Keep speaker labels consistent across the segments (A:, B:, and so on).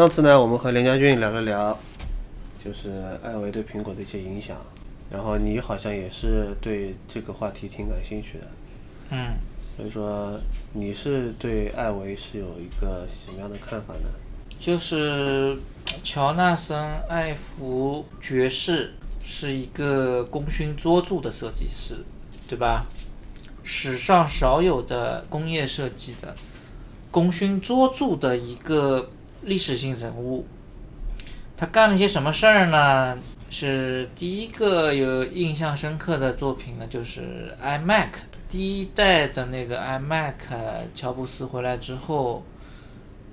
A: 上次呢，我们和连家俊聊了聊，就是艾维对苹果的一些影响，然后你好像也是对这个话题挺感兴趣的，
B: 嗯，
A: 所以说你是对艾维是有一个什么样的看法呢？
B: 就是乔纳森·艾弗爵士是一个功勋卓著的设计师，对吧？史上少有的工业设计的功勋卓著的一个历史性人物。他干了些什么事儿呢？是第一个有印象深刻的作品呢，就是 iMac 第一代的那个 iMac，乔布斯回来之后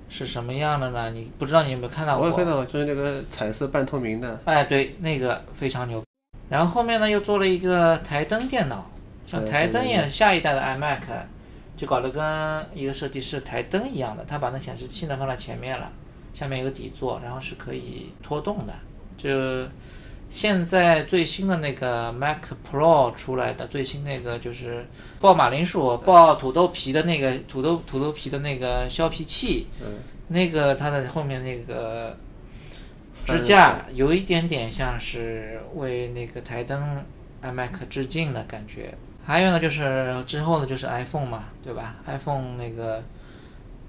B: 是什么样的呢？你不知道你有没有看到过？
A: 我也看到，就是那个彩色半透明的，
B: 哎，对，那个非常牛。然后后面呢，又做了一个台灯电脑，像台灯
A: 对
B: 也是下一代的 iMac，就搞得跟一个设计师台灯一样的，他把那显示器呢放在前面了，下面有个底座，然后是可以拖动的。就现在最新的那个 Mac Pro 出来的最新那个就是爆马铃薯、爆土豆皮的那个土豆土豆皮的那个削皮器，
A: 嗯，
B: 那个它的后面那个支架有一点点像是为那个台灯 iMac 致敬的感觉。还有呢，就是之后呢，就是 iPhone 嘛，对吧？iPhone 那个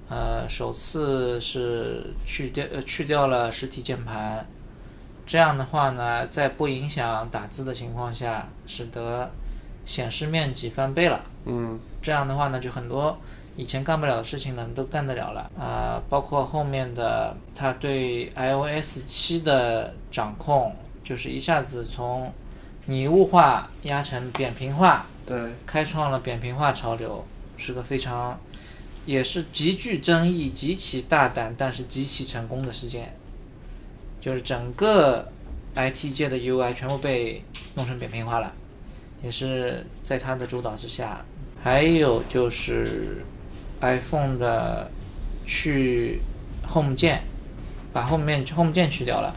B: 呃，首次是去掉呃去掉了实体键盘，这样的话呢，在不影响打字的情况下，使得显示面积翻倍了。
A: 嗯，
B: 这样的话呢，就很多以前干不了的事情呢，都干得了了。啊、包括后面的它对 iOS 七的掌控，就是一下子从拟物化压成扁平化，
A: 对，
B: 开创了扁平化潮流，是个非常也是极具争议、极其大胆，但是极其成功的事件。就是整个 IT 界的 UI 全部被弄成扁平化了，也是在他的主导之下。还有就是 iPhone 的去 Home 键，把 Home 面 Home 键去掉了，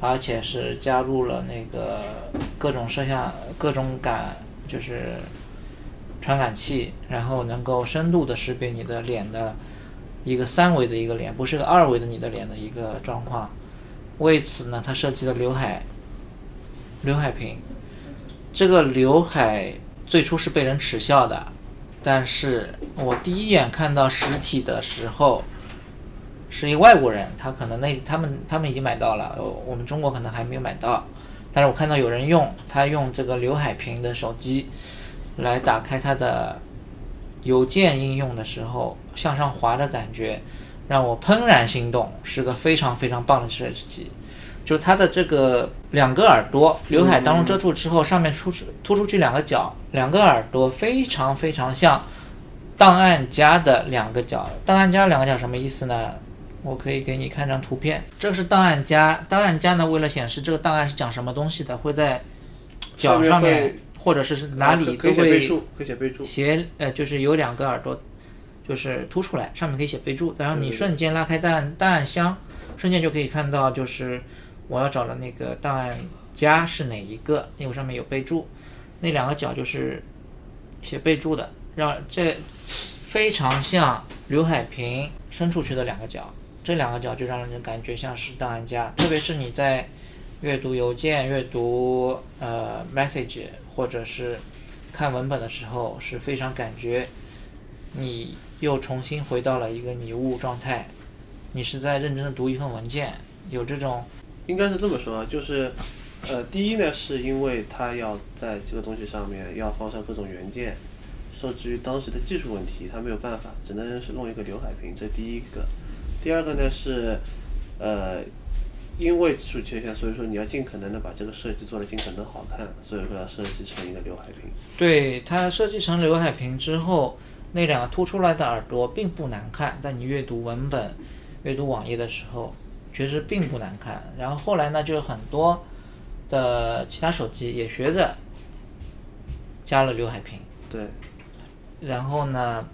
B: 而且是加入了那个各种摄像、各种感，就是传感器，然后能够深度的识别你的脸的一个三维的一个脸，不是个二维的你的脸的一个状况。为此呢，它设计了刘海，刘海屏。这个刘海最初是被人耻笑的，但是我第一眼看到实体的时候，是一外国人，他可能那他们他们已经买到了，我们中国可能还没有买到。但是我看到有人用，他用这个刘海屏的手机来打开它的邮件应用的时候，向上滑的感觉让我怦然心动，是个非常非常棒的设计。就是它的这个两个耳朵，刘海当中遮住之后，上面突出突出去两个角，两个耳朵非常非常像档案夹的两个角。档案夹两个角什么意思呢？我可以给你看张图片，这是档案夹。档案夹呢，为了显示这个档案是讲什么东西的，会在角上
A: 面
B: 或者是哪里都会
A: 写备注，写备注，
B: 写呃，就是有两个耳朵，就是凸出来，上面可以写备注，然后你瞬间拉开档案档案箱，瞬间就可以看到，就是我要找的那个档案夹是哪一个，因为上面有备注，那两个角就是写备注的，让这非常像刘海屏伸出去的两个角，这两个角就让人感觉像是档案夹，特别是你在阅读邮件、阅读呃 message 或者是看文本的时候，是非常感觉你又重新回到了一个拟物状态，你是在认真的读一份文件，有这种
A: 应该是这么说，就是，呃，第一呢，是因为它要在这个东西上面要放上各种元件，受制于当时的技术问题，它没有办法，只能是弄一个刘海屏，这第一个。第二个呢是，呃，因为技术缺陷，所以说你要尽可能的把这个设计做的尽可能好看，所以说要设计成一个刘海屏。
B: 对它设计成刘海屏之后，那两个凸出来的耳朵并不难看，在你阅读文本、阅读网页的时候，确实并不难看。然后后来呢，就很多的其他手机也学着加了刘海屏，
A: 对，
B: 然后呢，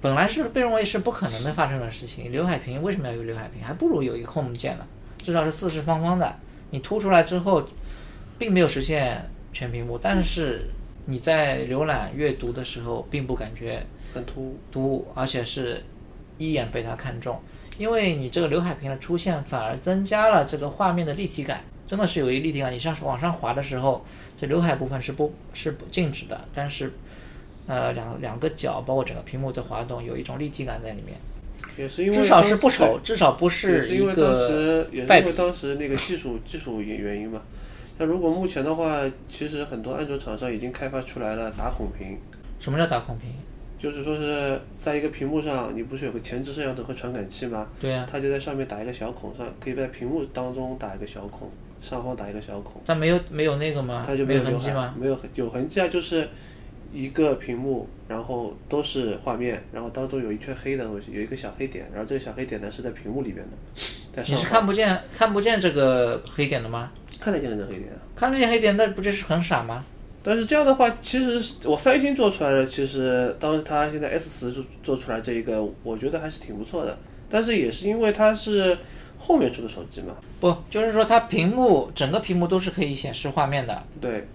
B: 本来是被认为是不可能的发生的事情。刘海屏为什么要有刘海屏？还不如有一个 Home 键呢，至少是四四方方的。你凸出来之后，并没有实现全屏幕，但是你在浏览阅读的时候，并不感觉
A: 很突兀。
B: 突兀，而且是一眼被它看中，因为你这个刘海屏的出现，反而增加了这个画面的立体感，真的是有一立体感。你上往上滑的时候，这刘海部分是不是不静止的，但是呃两两个角包括整个屏幕的滑动，有一种立体感在里面，
A: 也是因为
B: 至少是不丑，至少不是一
A: 是因为当时也是。因为当时那个技术 技术原原因嘛。那如果目前的话，其实很多安卓厂商已经开发出来了打孔屏，
B: 什么叫打孔屏？
A: 就是说是在一个屏幕上，你不是有个前置摄像头和传感器吗？
B: 对呀、
A: 它就在上面打一个小孔，上可以在屏幕当中打一个小孔，上方打一个小孔，
B: 但没有没有那个吗？
A: 它就
B: 没
A: 有
B: 痕迹吗？？
A: 没有痕有痕迹啊，就是一个屏幕，然后都是画面，然后当中有一圈黑的东西，有一个小黑点，然后这个小黑点呢是在屏幕里边的，在
B: 你是看不见看不见这个黑点的吗？
A: 看得见这个黑点啊。
B: 看得见黑点，那不就是很傻吗？
A: 但是这样的话，其实我三星做出来的，其实当时它现在 S 十做做出来这一个，我觉得还是挺不错的。但是也是因为它是后面出的手机嘛，
B: 不，就是说它屏幕整个屏幕都是可以显示画面的，
A: 对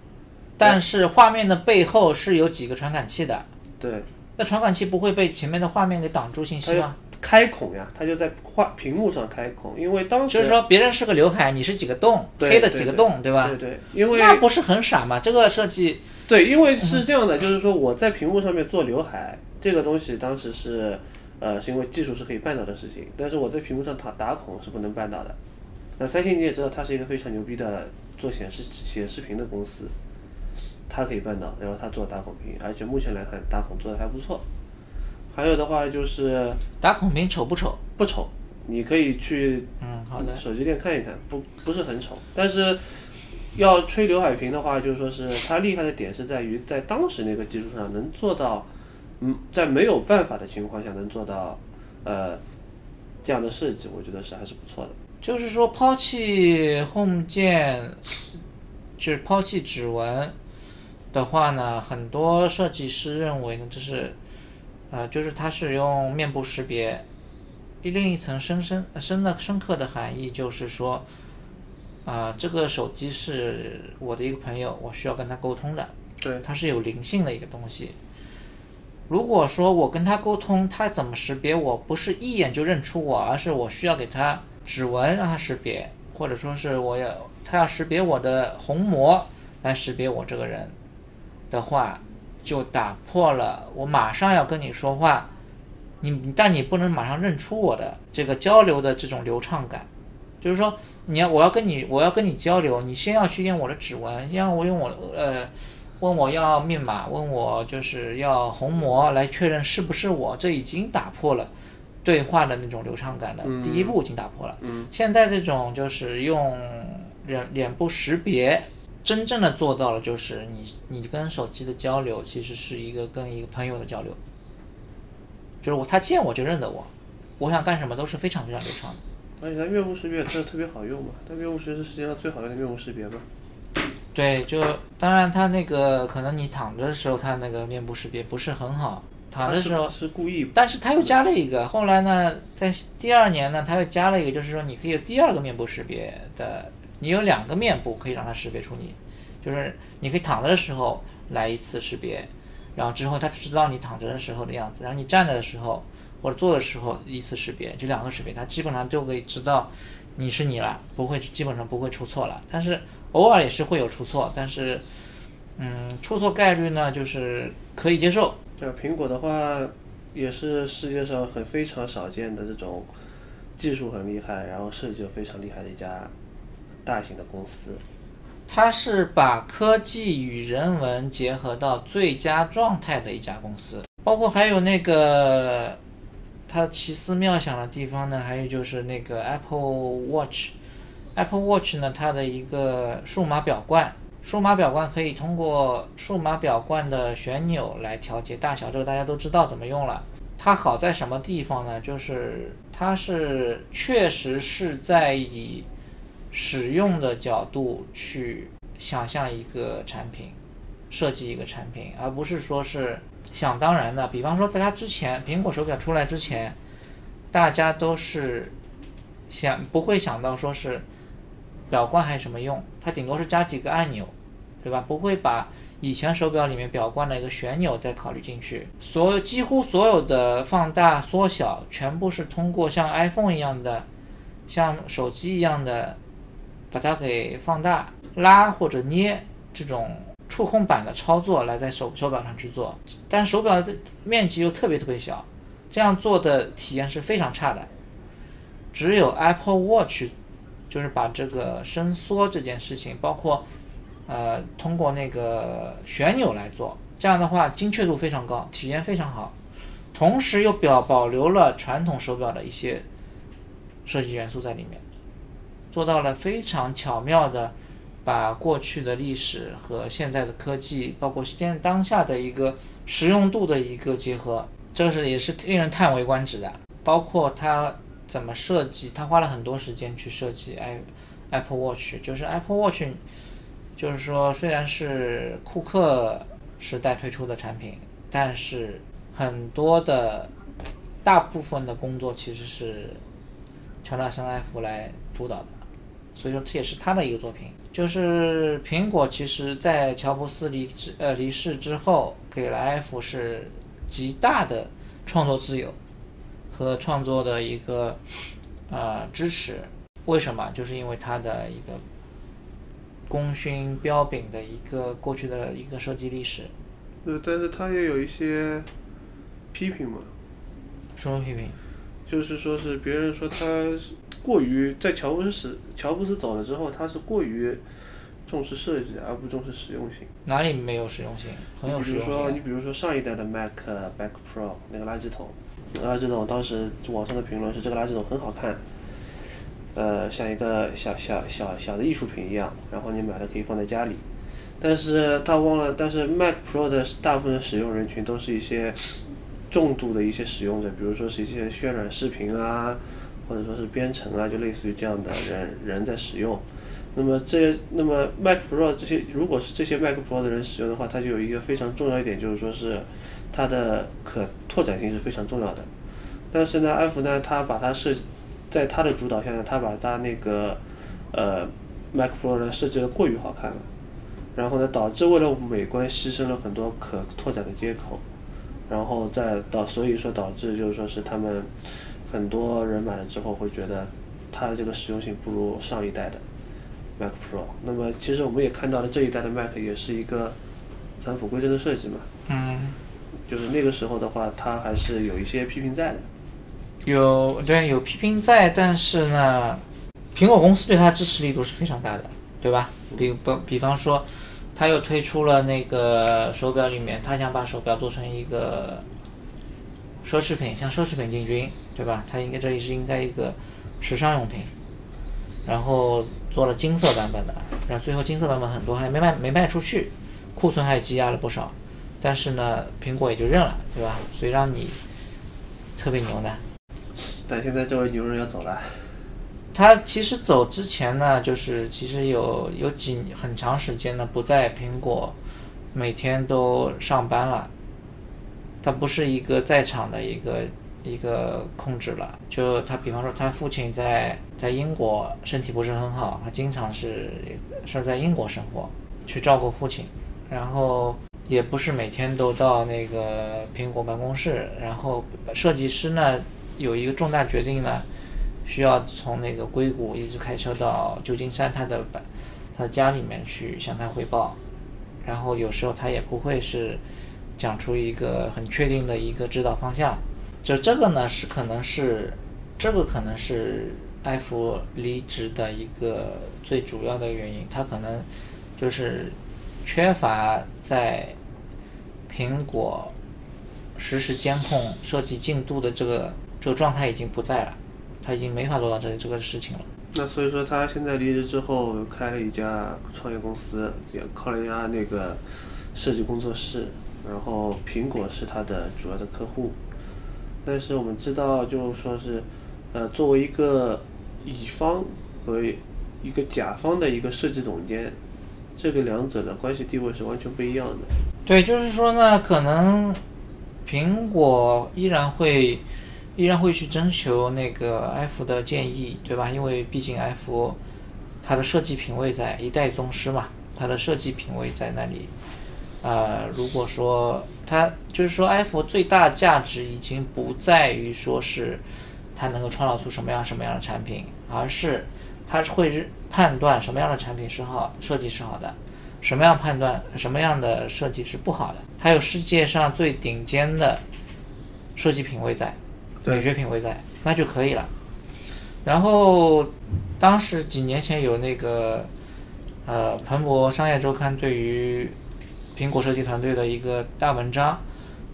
B: 但是画面的背后是有几个传感器的，
A: 对，
B: 那传感器不会被前面的画面给挡住信息吗？
A: 开孔呀，它就在画屏幕上开孔，因为当时
B: 就是说别人是个刘海，你是几个洞，
A: 对
B: 黑的几个洞，对吧？
A: 对对，因为
B: 那不是很傻吗？这个设计
A: 对，因为是这样的，就是说我在屏幕上面做刘海这个东西，当时是呃是因为技术是可以办到的事情，但是我在屏幕上打打孔是不能办到的。那三星你也知道，它是一个非常牛逼的做显示显示屏的公司，它可以办到，然后它做打孔屏，而且目前来看打孔做的还不错。还有的话就是
B: 打孔屏丑不丑？
A: 不丑，你可以去
B: 嗯，好的。
A: 手机店看一看，不不是很丑，但是要吹刘海屏的话，就是说是它厉害的点是在于在当时那个基础上能做到，嗯，在没有办法的情况下能做到，呃，这样的设计，我觉得是还是不错的。
B: 就是说抛弃 Home 键，就是抛弃指纹的话呢，很多设计师认为呢，这是，呃，就是它是用面部识别。另一层深深深的深刻的含义就是说，啊、这个手机是我的一个朋友，我需要跟他沟通的，
A: 对，
B: 它是有灵性的一个东西。如果说我跟他沟通，他怎么识别我？不是一眼就认出我，而是我需要给他指纹让他识别，或者说是我要他要识别我的虹膜来识别我这个人的话，就打破了我马上要跟你说话，你但你不能马上认出我的这个交流的这种流畅感。就是说，你要我要跟你我要跟你交流，你先要去验我的指纹，先要我用我呃问我要密码，问我就是要虹膜来确认是不是我，这已经打破了对话的那种流畅感的第一步已经打破了。
A: 嗯，
B: 现在这种就是用脸脸部识别，真正的做到了就是你你跟手机的交流其实是一个跟一个朋友的交流，就是我他见我就认得我，我想干什么都是非常非常流畅的。
A: 而且它面部识别真的特别好用嘛，它面部识别是世界上最好用的面部识别嘛。
B: 对，就当然它那个可能你躺着的时候，它那个面部识别不是很好，躺着的时候，
A: 是故意
B: 但是他又加了一个，后来呢，在第二年呢，他又加了一个，就是说你可以有第二个面部识别的，你有两个面部可以让它识别出你，就是你可以躺着的时候来一次识别，然后之后它知道你躺着的时候的样子，然后你站着的时候或者坐的时候一次识别，就两个识别，它基本上就可以知道你是你了，不会基本上不会出错了，但是偶尔也是会有出错，但是嗯，出错概率呢就是可以接受，
A: 对，苹果的话也是世界上很非常少见的这种技术很厉害，然后设计非常厉害的一家大型的公司。
B: 它是把科技与人文结合到最佳状态的一家公司，包括还有那个它奇思妙想的地方呢，还有就是那个 Apple Watch，Apple Watch 呢，它的一个数码表冠，数码表冠可以通过数码表冠的旋钮来调节大小，这个大家都知道怎么用了。它好在什么地方呢？就是它是确实是在以使用的角度去想象一个产品，设计一个产品，而不是说是想当然的。比方说，在它之前，苹果手表出来之前，大家都是想不会想到说是表冠还有什么用，它顶多是加几个按钮，对吧？不会把以前手表里面表冠的一个旋钮再考虑进去。所有几乎所有的放大、缩小，全部是通过像 iPhone 一样的，像手机一样的。把它给放大、拉或者捏这种触控板的操作来在手手表上去做，但手表的面积又特别特别小，这样做的体验是非常差的。只有 Apple Watch 就是把这个伸缩这件事情，包括呃通过那个旋钮来做，这样的话精确度非常高，体验非常好，同时又表保留了传统手表的一些设计元素在里面。做到了非常巧妙的，把过去的历史和现在的科技，包括现在当下的一个实用度的一个结合，这是也是令人叹为观止的。包括它怎么设计，他花了很多时间去设计 i Apple Watch，就是 Apple Watch，就是说虽然是库克时代推出的产品，但是很多的大部分的工作其实是乔纳森艾弗来主导的。所以说这也是他的一个作品，就是苹果其实在乔布斯离职呃离世之后，给了 F 是极大的创作自由和创作的一个呃支持。为什么？就是因为他的一个功勋彪炳的一个过去的一个设计历史。
A: 呃，但是他也有一些批评嘛。
B: 什么批评？
A: 就是说是别人说他。过于在乔布斯乔布斯走了之后，他是过于重视设计而不重视实用性。
B: 哪里没有实用性？很有实用性。
A: 比如说，你比如说上一代的 Mac Mac Pro 那个垃圾桶，垃圾桶当时网上的评论是这个垃圾桶很好看，呃，像一个小小小小的艺术品一样，然后你买了可以放在家里。但是他忘了，但是 Mac Pro 的大部分的使用人群都是一些重度的一些使用者，比如说是一些渲染视频啊。或者说是编程啊，就类似于这样的人人在使用。那么这那么 Mac Pro 这些，如果是这些 Mac Pro 的人使用的话，它就有一个非常重要一点，就是说是它的可拓展性是非常重要的。但是呢，F 呢，它把它设在它的主导下呢，它把它那个呃 Mac Pro 呢设计的过于好看了，然后呢，导致为了美观牺牲了很多可拓展的接口，然后再导所以说导致就是说是他们。很多人买了之后会觉得，它的这个实用性不如上一代的 Mac Pro。那么其实我们也看到了这一代的 Mac 也是一个返璞归真的设计嘛。
B: 嗯。
A: 就是那个时候的话，它还是有一些批评在的。
B: 有对有批评在，但是呢，苹果公司对它支持力度是非常大的，对吧？比比比方说，它又推出了那个手表里面，它想把手表做成一个。奢侈品向奢侈品进军，对吧？它应该这里是应该一个时尚用品，然后做了金色版本的，然后最后金色版本很多还没卖没卖出去，库存还积压了不少，但是呢，苹果也就认了，对吧？所以让你特别牛的。
A: 但现在这位牛人要走了。
B: 他其实走之前呢，就是其实有有几很长时间呢不在苹果，每天都上班了。他不是一个在场的一个一个控制了，就他比方说他父亲在在英国身体不是很好，他经常是是在英国生活去照顾父亲，然后也不是每天都到那个苹果办公室，然后设计师呢有一个重大决定呢，需要从那个硅谷一直开车到旧金山他的办他的家里面去向他汇报，然后有时候他也不会是。讲出一个很确定的一个指导方向，就这个呢是可能是，这个可能是艾弗离职的一个最主要的原因，他可能就是缺乏在苹果实时监控设计进度的这个这个状态已经不在了，他已经没法做到这这个事情了。
A: 那所以说他现在离职之后开了一家创业公司，也靠了一家那个设计工作室，然后苹果是他的主要的客户。但是我们知道，就是说是，呃，作为一个乙方和一个甲方的一个设计总监，这个两者的关系地位是完全不一样的。
B: 对，就是说呢，可能苹果依然会依然会去征求那个 F 的建议，对吧？因为毕竟 F 它的设计品位在一代宗师嘛，它的设计品位在那里。呃，如果说它就是说 F 最大价值已经不在于说是它能够创造出什么样什么样的产品，而是它会判断什么样的产品是好，设计是好的，什么样判断什么样的设计是不好的。它有世界上最顶尖的设计品味在，美学品味在，那就可以了。然后当时几年前有那个呃彭博商业周刊对于苹果设计团队的一个大文章，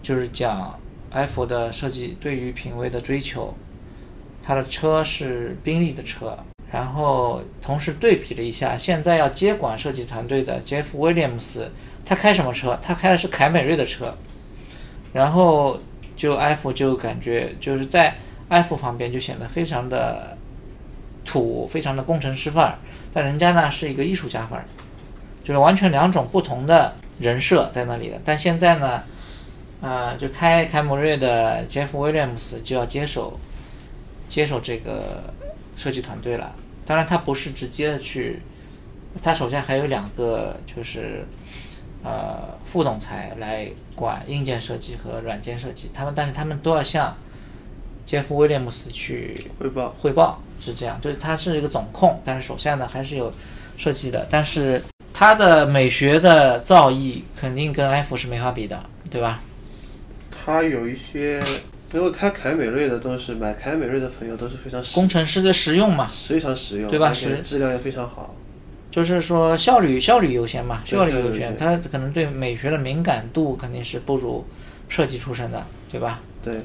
B: 就是讲 iPhone 的设计对于品味的追求。他的车是宾利的车，然后同时对比了一下，现在要接管设计团队的杰夫·威廉姆斯，他开什么车？他开的是凯美瑞的车。然后就 F 就感觉就是在 F 旁边就显得非常的土，非常的工程师范儿，但人家呢是一个艺术家范儿，就是完全两种不同的人设在那里的。但现在呢，呃，就开凯美瑞的杰夫·威廉姆斯就要接手。接手这个设计团队了，当然他不是直接的去，他手下还有两个就是呃副总裁来管硬件设计和软件设计，他们但是他们都要向杰夫威廉姆斯去
A: 汇报
B: 汇报是这样，就是他是一个总控，但是手下呢还是有设计的，但是他的美学的造诣肯定跟 F 是没法比的，对吧？
A: 他有一些。因为开凯美瑞的都是买凯美瑞的朋友都是非常
B: 工程师的实用嘛，
A: 非常实用，
B: 对吧？
A: 实质量也非常好，
B: 就是说效率效率优先嘛，效率优先。他可能对美学的敏感度肯定是不如设计出身的，对吧？
A: 对，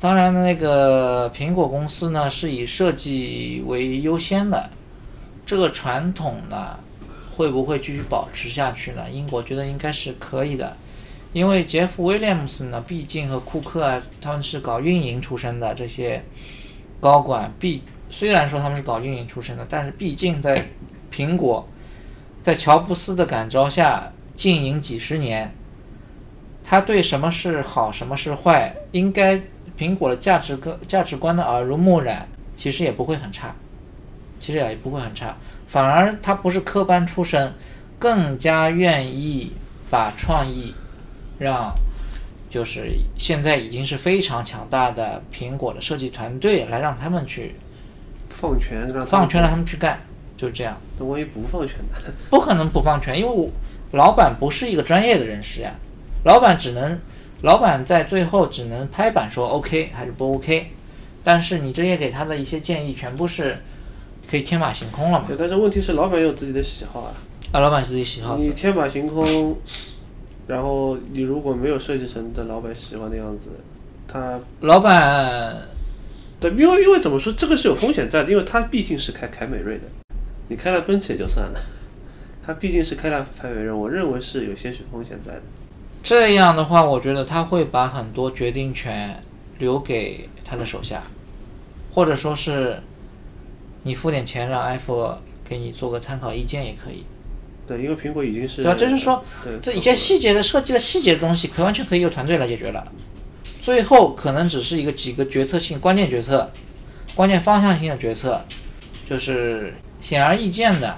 B: 当然那个苹果公司呢是以设计为优先的，这个传统呢会不会继续保持下去呢？英国觉得应该是可以的。因为杰夫·威廉姆斯呢，毕竟和库克啊，他们是搞运营出身的这些高管，毕虽然说他们是搞运营出身的，但是毕竟在苹果，在乔布斯的感召下经营几十年，他对什么是好，什么是坏，应该苹果的价值观价值观的耳濡目染，其实也不会很差，其实也不会很差，反而他不是科班出身，更加愿意把创意。让就是现在已经是非常强大的苹果的设计团队来让他们去
A: 放权，让
B: 放权让他们去干，就是这样。
A: 那万一不放权呢？
B: 不可能不放权，因为我老板不是一个专业的人士呀，老板只能老板在最后只能拍板说 OK 还是不 OK，但是你这些给他的一些建议全部是可以天马行空了嘛？
A: 对，但是问题是老板有自己的喜好啊。
B: 啊，老板自己喜好。
A: 你天马行空。然后你如果没有设计成的老板喜欢的样子，他
B: 老板，
A: 对，因为因为怎么说，这个是有风险在的，因为他毕竟是开凯美瑞的，你开了奔驰也就算了，他毕竟是开了凯美瑞，我认为是有些许风险在的。
B: 这样的话，我觉得他会把很多决定权留给他的手下，或者说是你付点钱让 F 给你做个参考意见也可以。
A: 对，因为苹果已经是
B: 对吧？就是说，这一些细节的设计的细节的东西，可完全可以由团队来解决了。最后可能只是一个几个决策性关键决策、关键方向性的决策，就是显而易见的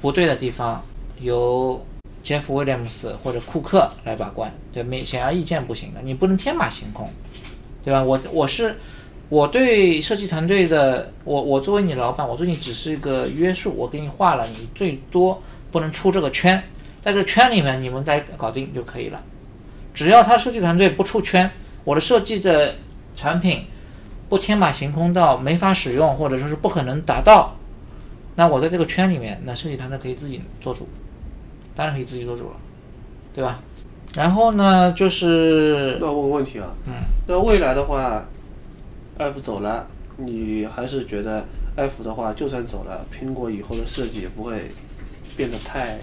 B: 不对的地方，由杰夫·威廉姆斯或者库克来把关。对，没显而易见不行的，你不能天马行空，对吧？我我是我对设计团队的，我我作为你老板，我对你只是一个约束，我给你画了，你最多。不能出这个圈，在这圈里面你们再搞定就可以了。只要他设计团队不出圈，我的设计的产品不天马行空到没法使用，或者说是不可能达到，那我在这个圈里面，那设计团队可以自己做主，当然可以自己做主了，对吧？然后呢，就是
A: 那问个问题啊，
B: 嗯，
A: 那未来的话，F 走了，你还是觉得，F 的话就算走了，苹果以后的设计也不会变得太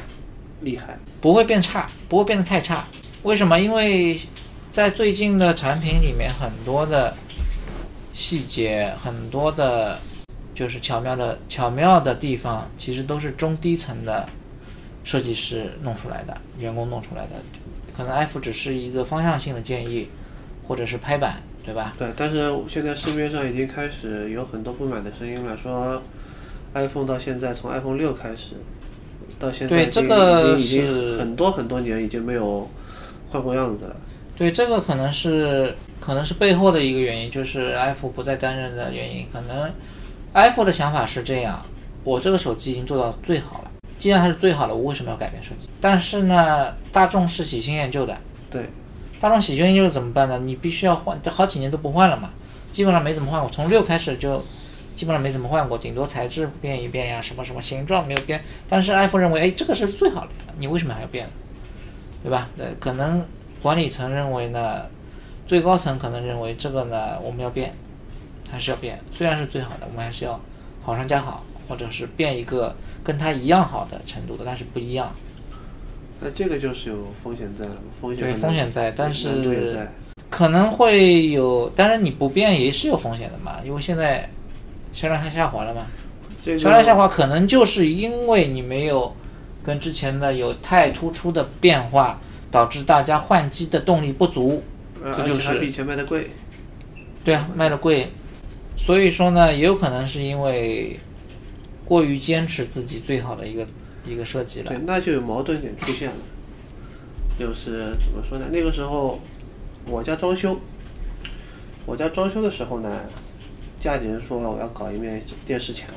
A: 厉害。
B: 不会变差，不会变得太差。为什么？因为在最近的产品里面，很多的细节，很多的，就是巧妙的巧妙的地方，其实都是中低层的设计师弄出来的，员工弄出来的。可能 F 只是一个方向性的建议，或者是拍板，对吧？
A: 对，但是现在市面上已经开始有很多不满的声音了，说 iPhone 到现在从 iPhone 六开始到现在
B: 对
A: 已经
B: 这个
A: 已经很多很多年已经没有换过样子了。
B: 对，这个可能是可能是背后的一个原因，就是 iPhone 不再担任的原因。可能 iPhone 的想法是这样：我这个手机已经做到最好了，既然它是最好的，我为什么要改变设计？但是呢，大众是喜新厌旧的，
A: 对，
B: 大众喜新厌旧怎么办呢？你必须要换，这好几年都不换了嘛，基本上没怎么换过，从六开始就基本上没怎么换过，顶多材质变一变呀，什么什么形状没有变。但是埃夫认为，哎，这个是最好的，你为什么还要变？对吧？对，可能管理层认为呢，最高层可能认为这个呢我们要变，还是要变。虽然是最好的，我们还是要好上加好，或者是变一个跟它一样好的程度的，但是不一样。
A: 那这个就是有风险在了嘛？风险
B: 对风险在，但是。可能会有，当然你不变也是有风险的嘛，因为现在销量下滑了嘛，
A: 这个
B: 销量下滑可能就是因为你没有跟之前的有太突出的变化，导致大家换机的动力不足。
A: 呃
B: 这就是
A: 比以前卖的贵。
B: 对啊，卖的贵，所以说呢，也有可能是因为过于坚持自己最好的一个一个设计了
A: 对，。那就有矛盾点出现了。就是怎么说呢？那个时候我家装修，我家装修的时候呢，家里人说我要搞一面电视墙，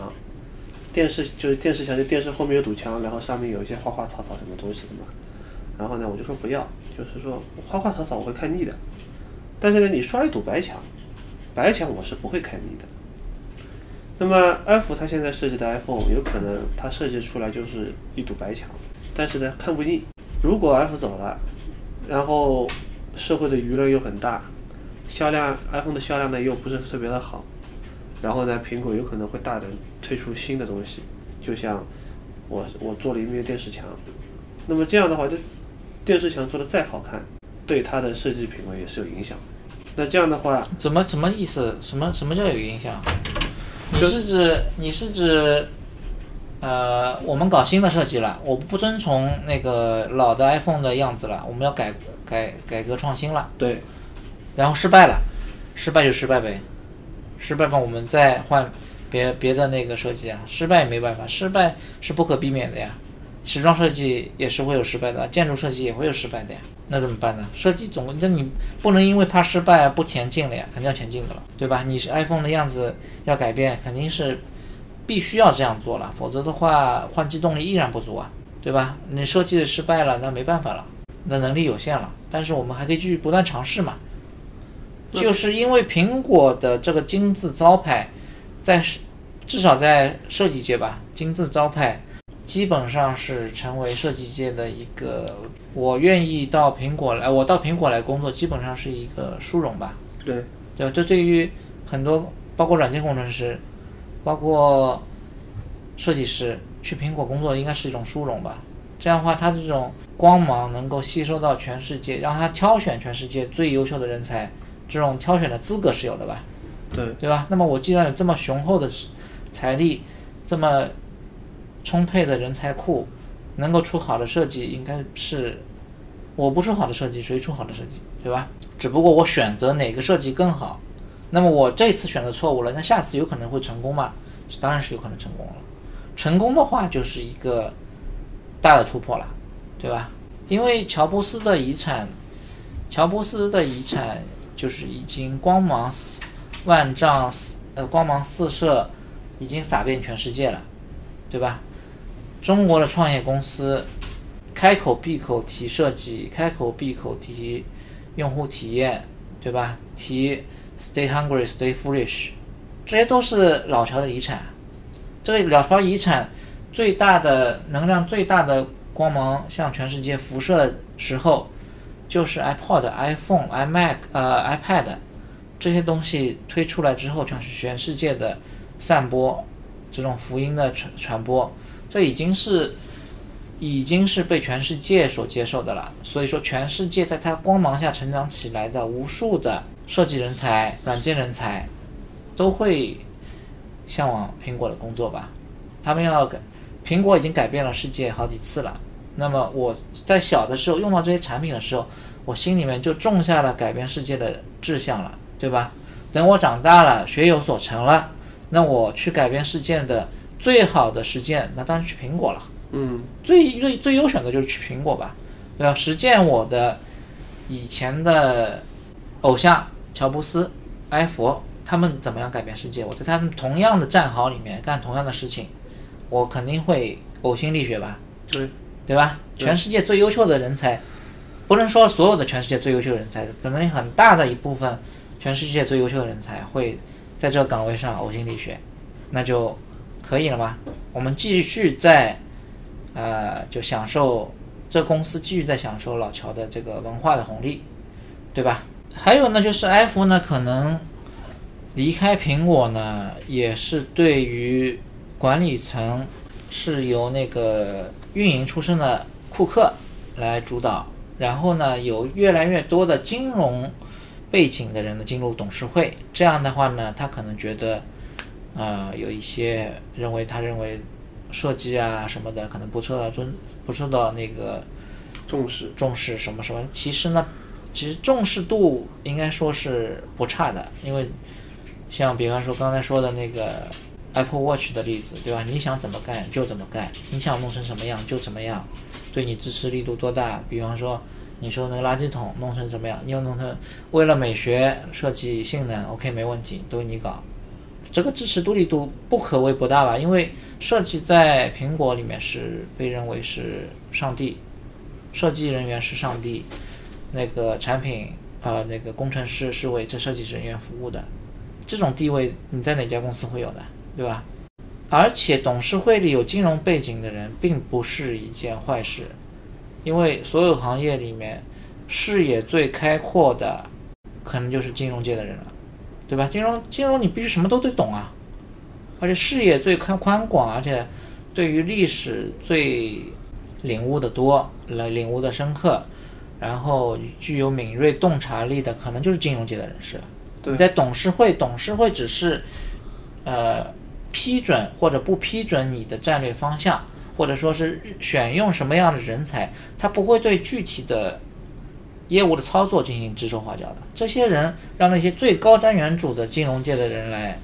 A: 电视就是电视墙，就电视后面有堵墙，然后上面有一些花花草草什么东西的嘛。然后呢，我就说不要，就是说花花草草我会看腻的，但是呢，你刷一堵白墙，白墙我是不会看腻的。那么 F 它现在设计的 iPhone 有可能它设计出来就是一堵白墙，但是呢看不腻。如果 F 走了，然后社会的舆论又很大，销量 iPhone 的销量呢又不是特别的好，然后呢苹果有可能会大胆推出新的东西，就像我我做了一面电视墙，那么这样的话，这电视墙做的再好看，对它的设计品味也是有影响。那这样的话，
B: 怎么什么意思？什么什么叫有影响？你是指你是指，呃，我们搞新的设计了，我不遵从那个老的 iPhone 的样子了，我们要改改改革创新了，
A: 对。
B: 然后失败了，失败就失败呗，失败吧，我们再换别别的那个设计啊，失败也没办法，失败是不可避免的呀，时装设计也是会有失败的，建筑设计也会有失败的呀，那怎么办呢？设计总，那你不能因为怕失败不前进了呀，肯定要前进的了，对吧？你是 iPhone 的样子要改变，肯定是必须要这样做了，否则的话换机动力依然不足啊，对吧？你设计失败了，那没办法了，那能力有限了，但是我们还可以继续不断尝试嘛。就是因为苹果的这个金字招牌，在至少在设计界吧，金字招牌基本上是成为设计界的一个，我愿意到苹果来，我到苹果来工作，基本上是一个殊荣吧。
A: 对
B: 对吧，这对于很多包括软件工程师，包括设计师去苹果工作，应该是一种殊荣吧。这样的话，他这种光芒能够吸收到全世界，让他挑选全世界最优秀的人才，这种挑选的资格是有的吧？
A: 对
B: 对吧？那么我既然有这么雄厚的财力，这么充沛的人才库，能够出好的设计，应该是我不出好的设计，谁出好的设计，对吧？只不过我选择哪个设计更好，那么我这次选择错误了，那下次有可能会成功吗？当然是有可能成功了。成功的话就是一个大的突破了，对吧？因为乔布斯的遗产，乔布斯的遗产就是已经光芒万丈呃光芒四射，已经洒遍全世界了，对吧？中国的创业公司开口闭口提设计，开口闭口提用户体验，对吧？提 stay hungry, stay foolish，这些都是老乔的遗产。这个老乔遗产最大的能量、最大的光芒向全世界辐射的时候，就是 iPod、iPhone、iMac、呃 iPad 这些东西推出来之后，全全世界的散播，这种福音的传传播，这已经是已经是被全世界所接受的了。所以说，全世界在它光芒下成长起来的无数的设计人才、软件人才，都会向往苹果的工作吧。他们要改，苹果已经改变了世界好几次了。那么我在小的时候用到这些产品的时候，我心里面就种下了改变世界的志向了，对吧？等我长大了，学有所成了，那我去改变世界的最好的实践，那当然去苹果了。
A: 嗯
B: 最最最优选的就是去苹果吧，对吧？实践我的以前的偶像乔布斯、埃弗他们怎么样改变世界，我在他们同样的战壕里面干同样的事情，我肯定会呕心沥血吧，
A: 对，
B: 对吧？全世界最优秀的人才，不能说所有的全世界最优秀的人才，可能很大的一部分全世界最优秀的人才会在这个岗位上呕心沥血，那就可以了吗？我们继续在呃，就享受这公司继续在享受老乔的这个文化的红利，对吧？还有呢，就是 F 呢，可能离开苹果呢，也是对于管理层是由那个运营出身的库克来主导，然后呢，有越来越多的金融背景的人呢进入董事会，这样的话呢，他可能觉得，呃，有一些认为他认为设计啊什么的可能不受到尊不受到那个
A: 重视，
B: 重视什么什么，其实呢，其实重视度应该说是不差的，因为像比方说刚才说的那个 Apple Watch 的例子，对吧？你想怎么干就怎么干，你想弄成什么样就怎么样，对你支持力度多大？比方说你说那个垃圾桶弄成什么样，你要弄成为了美学设计性能，OK 没问题，都你搞。这个支持度力度不可谓不大吧？因为设计在苹果里面是被认为是上帝，设计人员是上帝，那个产品呃那个工程师是为这设计人员服务的，这种地位你在哪家公司会有的，对吧？而且董事会里有金融背景的人并不是一件坏事，因为所有行业里面视野最开阔的，可能就是金融界的人了，对吧？金融金融你必须什么都得懂啊，而且视野最宽宽广，而且对于历史最领悟的多，来领悟的深刻，然后具有敏锐洞察力的，可能就是金融界的人士了。
A: 对
B: 你在董事会，董事会只是呃批准或者不批准你的战略方向，或者说是选用什么样的人才，他不会对具体的业务的操作进行指手画脚的。这些人让那些最高瞻远瞩的金融界的人来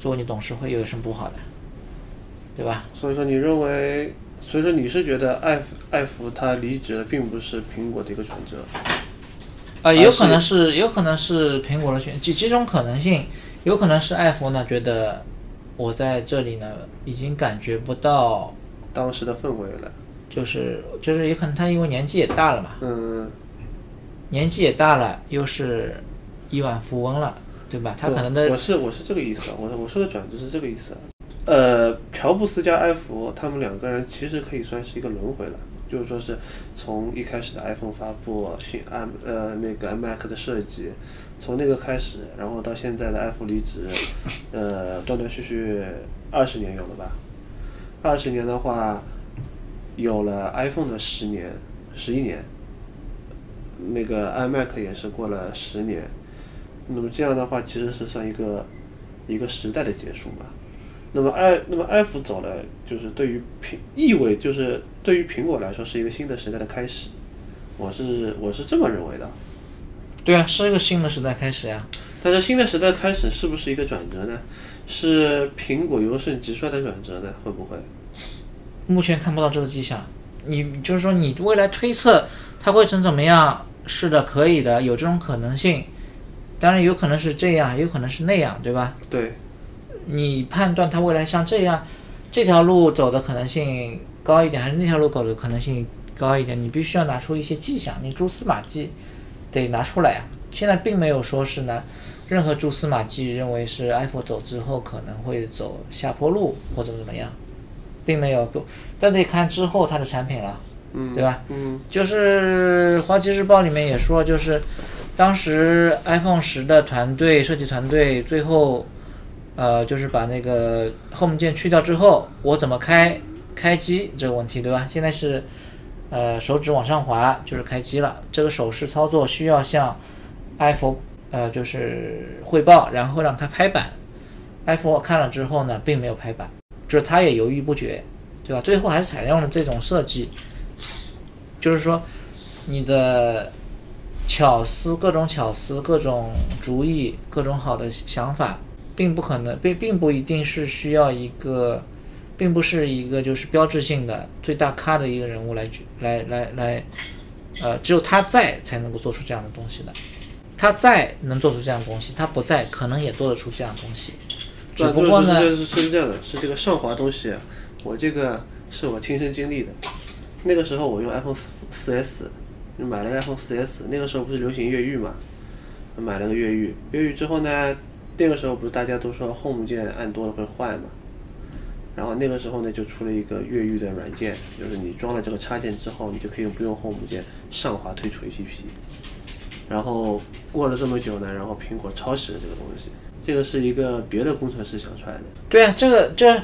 B: 做你董事会，又有什么不好的？对吧？
A: 所以说你认为，所以说你是觉得艾弗艾弗他离职了，并不是苹果的一个转折，
B: 呃，有可能是，有可能是苹果的选几几种可能性，有可能是艾弗呢觉得我在这里呢已经感觉不到，
A: 当时的氛围了，
B: 就是就是也可能他因为年纪也大了嘛，
A: 嗯，
B: 年纪也大了，又是亿万富翁了，对吧？他可能的
A: 我是我是这个意思啊，我我说的转折是这个意思啊。呃，乔布斯加埃弗他们两个人其实可以算是一个轮回了，就是说是从一开始的 iPhone 发布，新 i 呃那个 iMac 的设计，从那个开始，然后到现在的埃弗离职，呃，断断续续二十年有了吧？二十年的话，有了 iPhone 的十年、十一年，那个 iMac 也是过了十年，那么这样的话，其实是算一个一个时代的结束嘛。那么 i 那么艾弗走了，就是对于苹意味就是对于苹果来说是一个新的时代的开始，我是我是这么认为的。
B: 对啊，是一个新的时代开始呀。
A: 但是新的时代开始是不是一个转折呢？是苹果由盛及衰的转折呢？会不会？
B: 目前看不到这个迹象。你就是说，你未来推测它会成怎么样？是的，可以的，有这种可能性。当然，有可能是这样，也有可能是那样，对吧？
A: 对，
B: 你判断它未来像这样，这条路走的可能性高一点，还是那条路走的可能性高一点？你必须要拿出一些迹象，你蛛丝马迹得拿出来啊、现在并没有说是拿任何蛛丝马迹认为是 iPhone 走之后可能会走下坡路或怎么怎么样，并没有，不，这得看之后它的产品了，
A: 嗯，
B: 对吧？
A: 嗯，
B: 就是《华尔街日报》里面也说，就是当时 iPhone 十的团队设计团队最后呃，就是把那个 Home 键去掉之后，我怎么开开机这个问题，对吧？现在是呃手指往上滑就是开机了，这个手势操作需要向 iPhone 呃就是汇报，然后让它拍板。iPhone 看了之后呢，并没有拍板，就是他也犹豫不决，对吧？最后还是采用了这种设计，就是说你的巧思、各种巧思、各种主意、各种好的想法，并不可能，并并不一定是需要一个，并不是一个就是标志性的最大咖的一个人物来举来来来，呃，只有他在才能够做出这样的东西的。他在能做出这样的东西，他不在可能也做得出这样的东西。只不过呢，
A: 是是这样的，是这个上华东西，我这个是我亲身经历的。那个时候我用 iPhone 四四 S，买了 iPhone 四 S，那个时候不是流行越狱嘛，买了个越狱。越狱之后呢，那个时候不是大家都说 Home 键按多了会坏嘛，然后那个时候呢就出了一个越狱的软件，就是你装了这个插件之后，你就可以不用 Home 键上滑退出 APP。然后过了这么久呢，然后苹果抄袭了这个东西。这个是一个别的工程师想出来的。
B: 对啊，这个这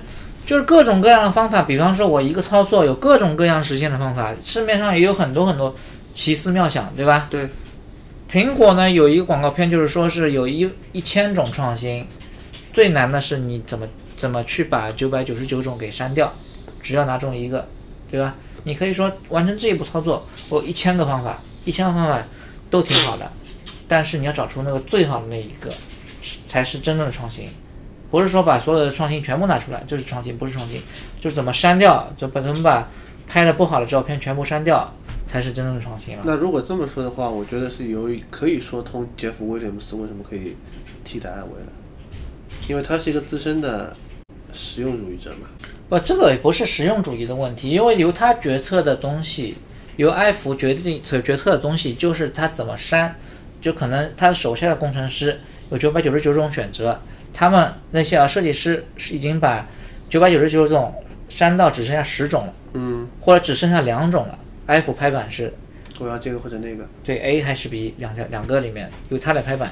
B: 就是各种各样的方法。比方说，我一个操作有各种各样实现的方法，市面上也有很多很多奇思妙想，对吧？
A: 对。
B: 苹果呢有一个广告片，就是说是有一一千种创新，最难的是你怎么怎么去把九百九十九种给删掉，只要拿中一个，对吧？你可以说完成这一步操作，我一千个方法，一千个方法都挺好的，但是你要找出那个最好的那一个。才是真正的创新，不是说把所有的创新全部拿出来就是创新，不是创新，就是怎么删掉，就把怎么把拍的不好的照片全部删掉，才是真正的创新了。
A: 那如果这么说的话，我觉得是由于可以说通杰夫威廉姆斯为什么可以替代艾维了，因为他是一个资深的实用主义者嘛。
B: 不，这个也不是实用主义的问题，因为由他决策的东西，由艾弗决定所决策的东西，就是他怎么删，就可能他手下的工程师。有九百九十九种选择，他们那些啊设计师是已经把九百九十九种删到只剩下十种了，
A: 嗯，
B: 或者只剩下两种了。F 拍板是，
A: 我要这个或者那个。
B: 对，A 还是 B 两条两个里面由他来拍板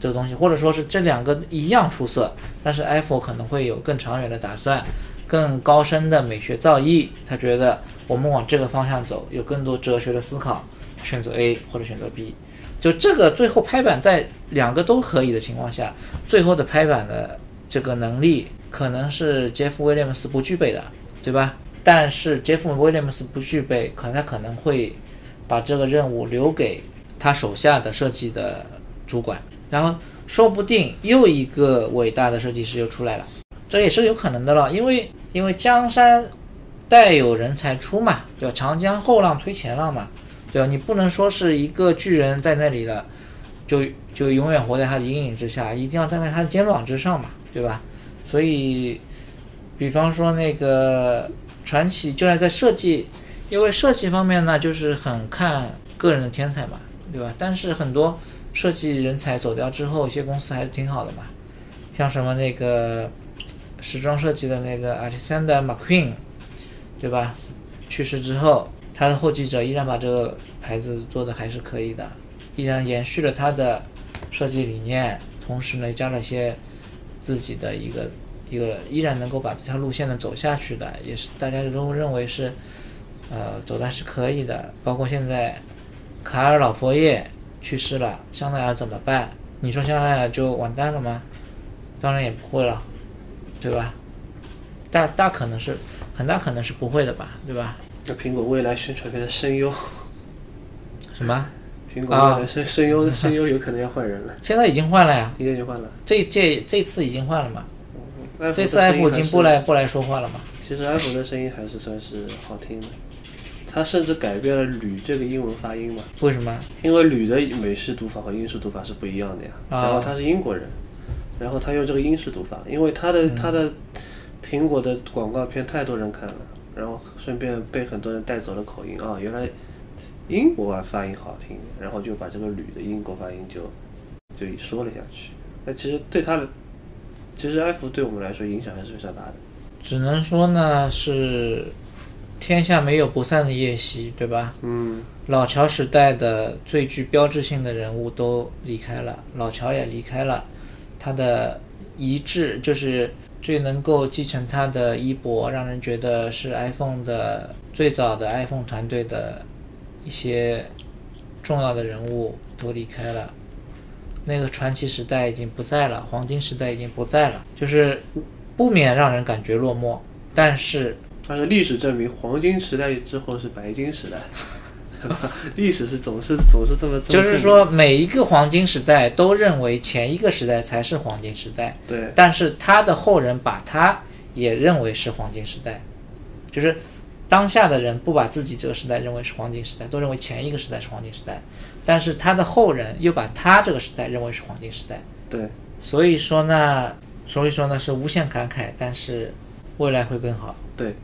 B: 这个东西，或者说是这两个一样出色，但是 F 可能会有更长远的打算，更高深的美学造诣，他觉得我们往这个方向走，有更多哲学的思考，选择 A 或者选择 B。就这个最后拍板在两个都可以的情况下，最后的拍板的这个能力可能是杰夫威廉姆斯不具备的，对吧？但是杰夫威廉姆斯不具备，可能他可能会把这个任务留给他手下的设计的主管，然后说不定又一个伟大的设计师又出来了，这也是有可能的了。因为因为江山代有人才出嘛，叫长江后浪推前浪嘛。对吧？你不能说是一个巨人在那里了，就就永远活在他的阴影之下，一定要站在他的肩膀之上嘛，对吧？所以，比方说那个传奇，就是在设计，因为设计方面呢，就是很看个人的天才嘛，对吧？但是很多设计人才走掉之后，一些公司还是挺好的嘛，像什么那个时装设计的那个 Alexander McQueen，对吧？去世之后。他的后继者依然把这个牌子做的还是可以的，依然延续了他的设计理念，同时呢加了些自己的一个一个，依然能够把这条路线呢走下去的，也是大家都认为是呃走的还是可以的。包括现在卡尔老佛爷去世了，香奈儿怎么办？你说香奈儿就完蛋了吗？当然也不会了，对吧？大大可能是很大可能是不会的吧，对吧？
A: 那苹果未来宣传片的声优，
B: 什么？
A: 苹果未来声声优的声优有可能要换人了。
B: 现在已经换了呀，
A: 已经换了。
B: 这这这次已经换了嘛？这次 F 已经不来不来说话了嘛？
A: 其实 F 的声音还是算是好听的，他甚至改变了“吕”这个英文发音嘛？
B: 为什么？
A: 因为“吕”的美式读法和英式读法是不一样的呀。然后他是英国人，然后他用这个英式读法，因为他的他的苹果的广告片太多人看了。然后顺便被很多人带走了口音啊，原来英国啊发音好听，然后就把这个“吕”的英国发音就就说了下去。那其实对他的，其实埃弗对我们来说影响还是非常大的。
B: 只能说呢，是天下没有不散的宴席，对吧？
A: 嗯。
B: 老乔时代的最具标志性的人物都离开了，老乔也离开了，他的遗志，就是最能够继承它的衣钵，让人觉得是 iPhone 的最早的 iPhone 团队的一些重要的人物都离开了。那个传奇时代已经不在了，黄金时代已经不在了，就是不免让人感觉落寞。但是
A: 但是历史证明，黄金时代之后是白金时代，历史是总是总是这么，
B: 就是说，每一个黄金时代都认为前一个时代才是黄金时代，
A: 对。
B: 但是他的后人把他也认为是黄金时代，就是当下的人不把自己这个时代认为是黄金时代，都认为前一个时代是黄金时代，但是他的后人又把他这个时代认为是黄金时代，
A: 对。
B: 所以说呢，所以说呢是无限感慨，但是未来会更好。
A: 对，